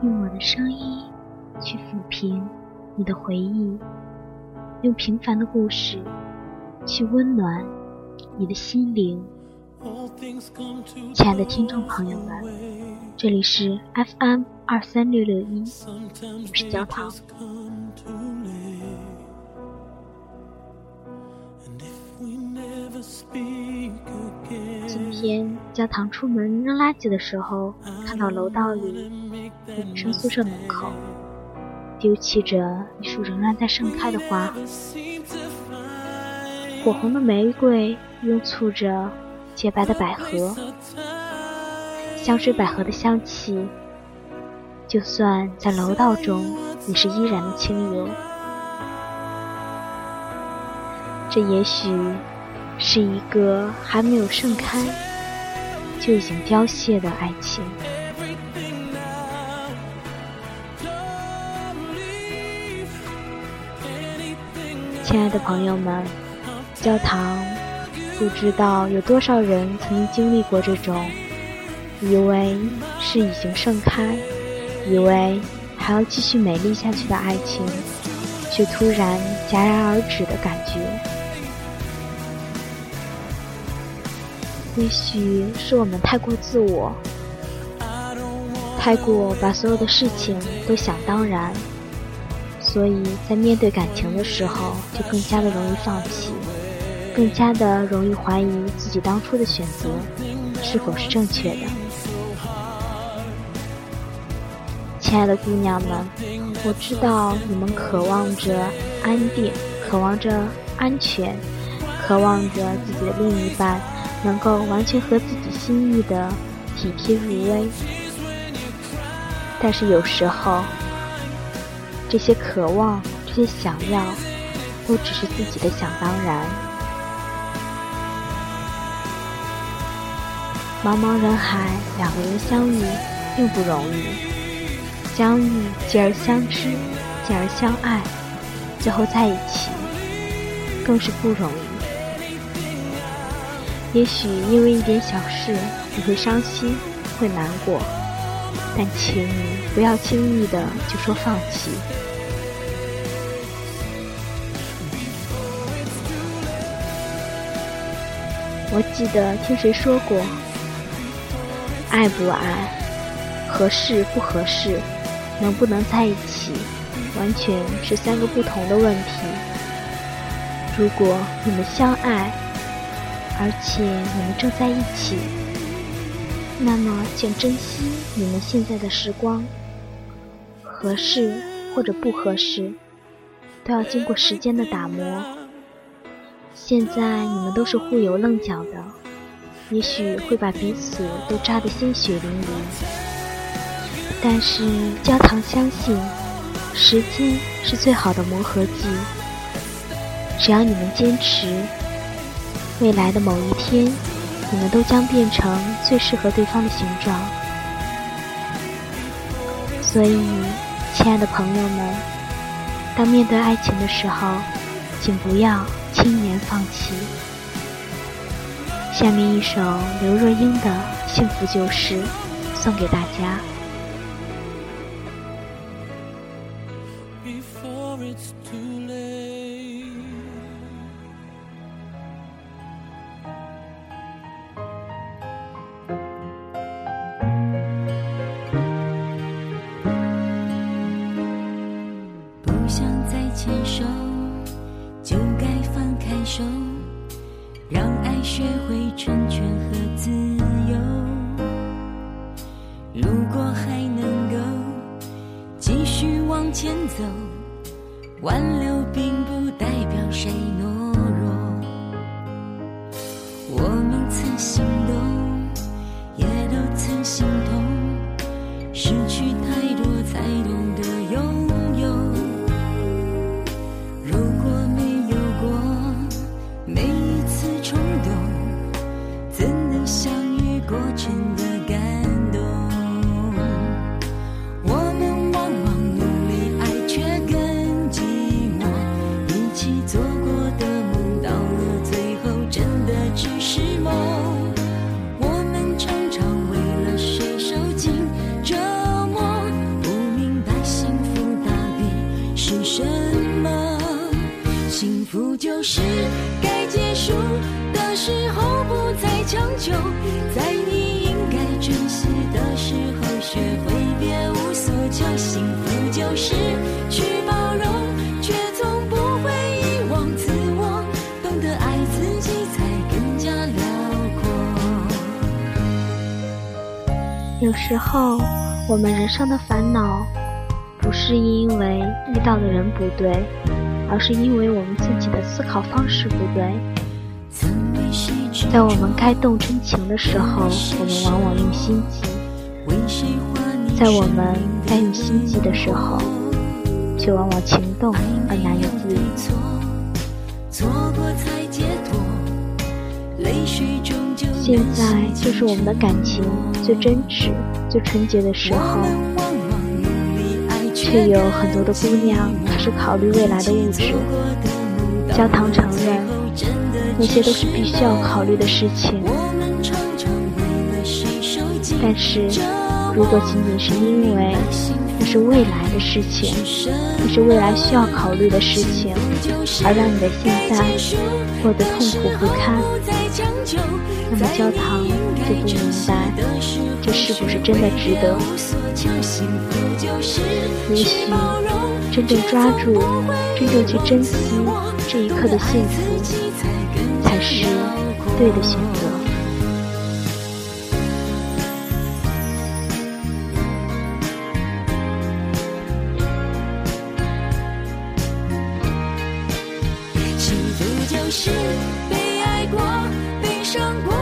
用我的声音去抚平你的回忆，用平凡的故事去温暖你的心灵。亲爱的听众朋友们，这里是 FM 二三六六一，我是焦糖。今天教堂出门扔垃圾的时候，看到楼道里女生宿舍门口丢弃着一束仍然在盛开的花，火红的玫瑰拥簇着。洁白的百合，香水百合的香气，就算在楼道中也是依然的清幽。这也许是一个还没有盛开就已经凋谢的爱情。亲爱的朋友们，教堂。不知道有多少人曾经经历过这种，以为是已经盛开，以为还要继续美丽下去的爱情，却突然戛然而止的感觉。也许是我们太过自我，太过把所有的事情都想当然，所以在面对感情的时候，就更加的容易放弃。更加的容易怀疑自己当初的选择是否是正确的。亲爱的姑娘们，我知道你们渴望着安定，渴望着安全，渴望着自己的另一半能够完全合自己心意的体贴入微。但是有时候，这些渴望，这些想要，都只是自己的想当然。茫茫人海，两个人相遇并不容易，相遇继而相知，继而相爱，最后在一起更是不容易。也许因为一点小事你会伤心，会难过，但请你不要轻易的就说放弃。我记得听谁说过。爱不爱，合适不合适，能不能在一起，完全是三个不同的问题。如果你们相爱，而且你们正在一起，那么请珍惜你们现在的时光。合适或者不合适，都要经过时间的打磨。现在你们都是互有棱角的。也许会把彼此都扎得鲜血淋漓，但是焦糖相信，时间是最好的磨合剂。只要你们坚持，未来的某一天，你们都将变成最适合对方的形状。所以，亲爱的朋友们，当面对爱情的时候，请不要轻言放弃。下面一首刘若英的《幸福就是》送给大家。不会成全和自由。如果还能够继续往前走，挽留并不代表谁懦弱。我们曾心动，也都曾心痛，失去太多才懂究，在你应该珍惜的时候，学会别无所求。幸福就是去包容，却从不会遗忘自我。懂得爱自己，才更加辽阔。有时候，我们人生的烦恼，不是因为遇到的人不对，而是因为我们自己的思考方式不对。在我们该动真情的时候，我们往往用心机；在我们该用心计的时候，却往往情动而难以自已。现在就是我们的感情最真挚、最纯洁的时候，却有很多的姑娘只是考虑未来的物质。焦糖承认，那些都是必须要考虑的事情。但是，如果仅仅是因为那是未来的事情，那是未来需要考虑的事情，而让你的现在过得痛苦不堪，那么焦糖就不明白这是不是真的值得。也许，真正抓住，真正去珍惜。这一刻的幸福，才是对的选择。幸福就是被爱过、被伤过